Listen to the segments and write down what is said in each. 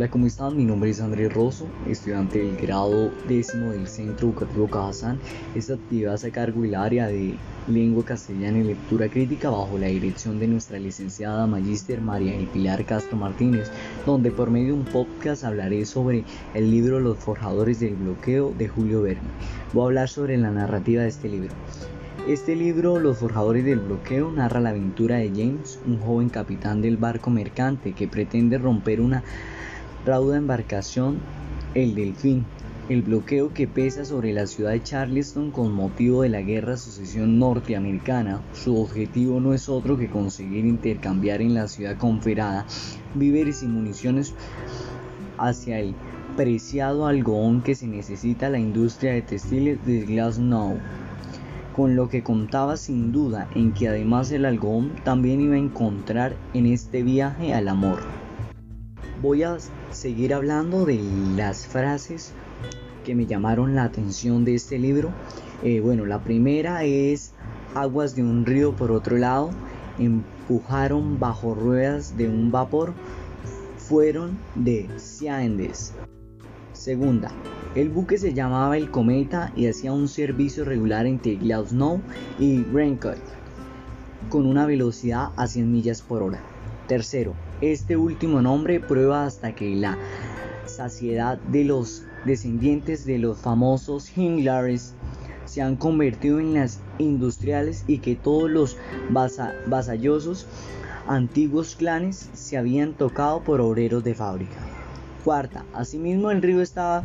Hola, ¿cómo están? Mi nombre es Andrés Rosso, estudiante del grado décimo del Centro Educativo Cajazán. Esta actividad se a cargo del área de lengua castellana y lectura crítica bajo la dirección de nuestra licenciada Magíster María El Pilar Castro Martínez, donde por medio de un podcast hablaré sobre el libro Los Forjadores del Bloqueo de Julio Verne. Voy a hablar sobre la narrativa de este libro. Este libro, Los Forjadores del Bloqueo, narra la aventura de James, un joven capitán del barco mercante que pretende romper una rauda embarcación El Delfín, el bloqueo que pesa sobre la ciudad de Charleston con motivo de la guerra sucesión norteamericana. Su objetivo no es otro que conseguir intercambiar en la ciudad confederada víveres y municiones hacia el preciado algodón que se necesita la industria de textiles de Glasgow con lo que contaba sin duda en que además el algodón también iba a encontrar en este viaje al amor. Voy a seguir hablando de las frases que me llamaron la atención de este libro. Eh, bueno, la primera es aguas de un río por otro lado, empujaron bajo ruedas de un vapor, fueron de Ciandes. Segunda, el buque se llamaba el Cometa y hacía un servicio regular entre Glasgow y Rancott con una velocidad a 100 millas por hora. Tercero, este último nombre prueba hasta que la saciedad de los descendientes de los famosos Hinglares se han convertido en las industriales y que todos los vasallosos antiguos clanes se habían tocado por obreros de fábrica. Cuarta, asimismo el río estaba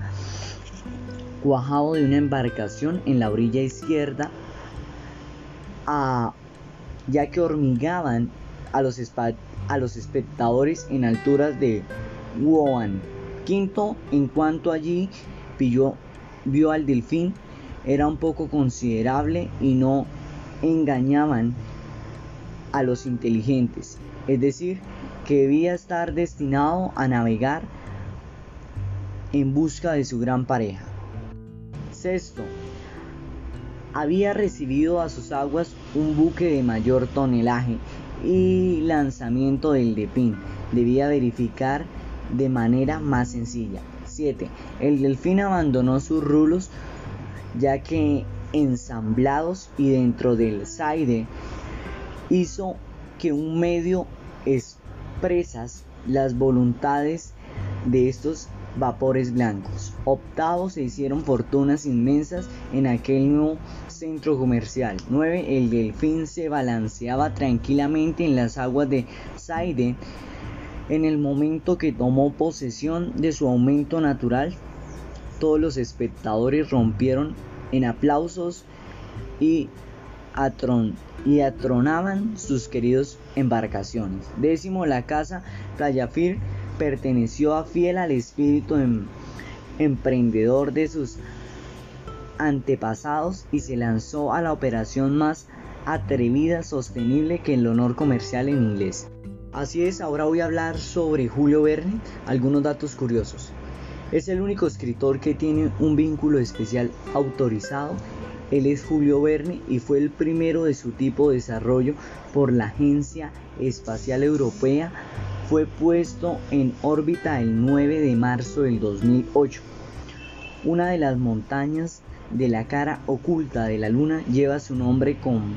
cuajado de una embarcación en la orilla izquierda, ya que hormigaban a los, a los espectadores en alturas de Wuhan. Quinto, en cuanto allí pilló, vio al delfín, era un poco considerable y no engañaban a los inteligentes, es decir, que debía estar destinado a navegar en busca de su gran pareja. Sexto, había recibido a sus aguas un buque de mayor tonelaje y lanzamiento del Depín. Debía verificar de manera más sencilla. 7. El delfín abandonó sus rulos ya que ensamblados y dentro del Saide hizo que un medio expresas las voluntades de estos vapores blancos. Optados se hicieron fortunas inmensas en aquel nuevo centro comercial. 9. El delfín se balanceaba tranquilamente en las aguas de Saide en el momento que tomó posesión de su aumento natural. Todos los espectadores rompieron en aplausos y, y atronaban sus queridos embarcaciones. Décimo, la casa Playafir perteneció a fiel al espíritu em, emprendedor de sus antepasados y se lanzó a la operación más atrevida, sostenible que el honor comercial en inglés. Así es, ahora voy a hablar sobre Julio Verne, algunos datos curiosos. Es el único escritor que tiene un vínculo especial autorizado. Él es Julio Verne y fue el primero de su tipo de desarrollo por la Agencia Espacial Europea fue puesto en órbita el 9 de marzo del 2008. Una de las montañas de la cara oculta de la luna lleva su nombre con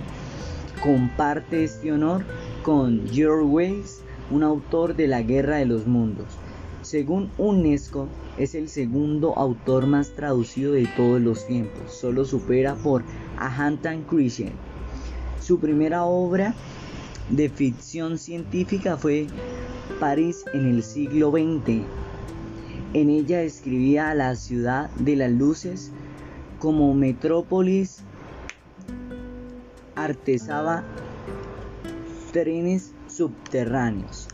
comparte este honor con George Weiss, un autor de la Guerra de los Mundos. Según UNESCO, es el segundo autor más traducido de todos los tiempos, solo supera por Ahantan Christian. Su primera obra de ficción científica fue París en el siglo XX. En ella escribía a la ciudad de las luces como metrópolis, artesaba trenes subterráneos.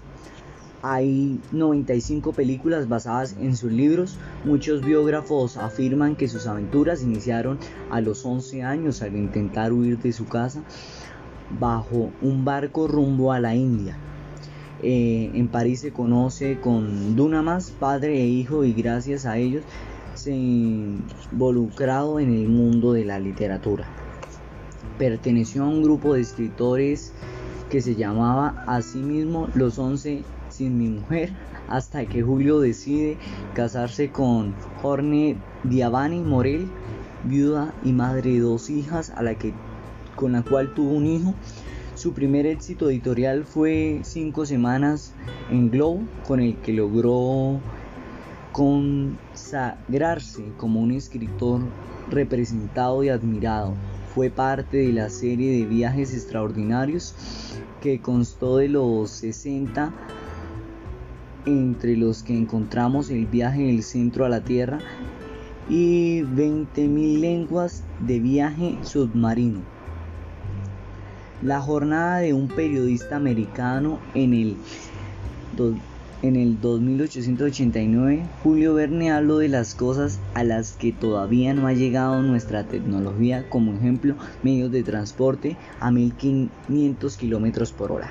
Hay 95 películas basadas en sus libros. Muchos biógrafos afirman que sus aventuras iniciaron a los 11 años al intentar huir de su casa bajo un barco rumbo a la India. Eh, en París se conoce con Dunamas, padre e hijo, y gracias a ellos se involucrado en el mundo de la literatura. Perteneció a un grupo de escritores que se llamaba asimismo Los Once sin mi mujer hasta que Julio decide casarse con Jorne Diavani Morel, viuda y madre de dos hijas a la que, con la cual tuvo un hijo. Su primer éxito editorial fue Cinco Semanas en Globo, con el que logró consagrarse como un escritor representado y admirado. Fue parte de la serie de viajes extraordinarios que constó de los 60 entre los que encontramos el viaje del centro a la Tierra y 20.000 lenguas de viaje submarino. La jornada de un periodista americano en el en el 2889, Julio Verne habló de las cosas a las que todavía no ha llegado nuestra tecnología, como ejemplo medios de transporte a 1500 km por hora.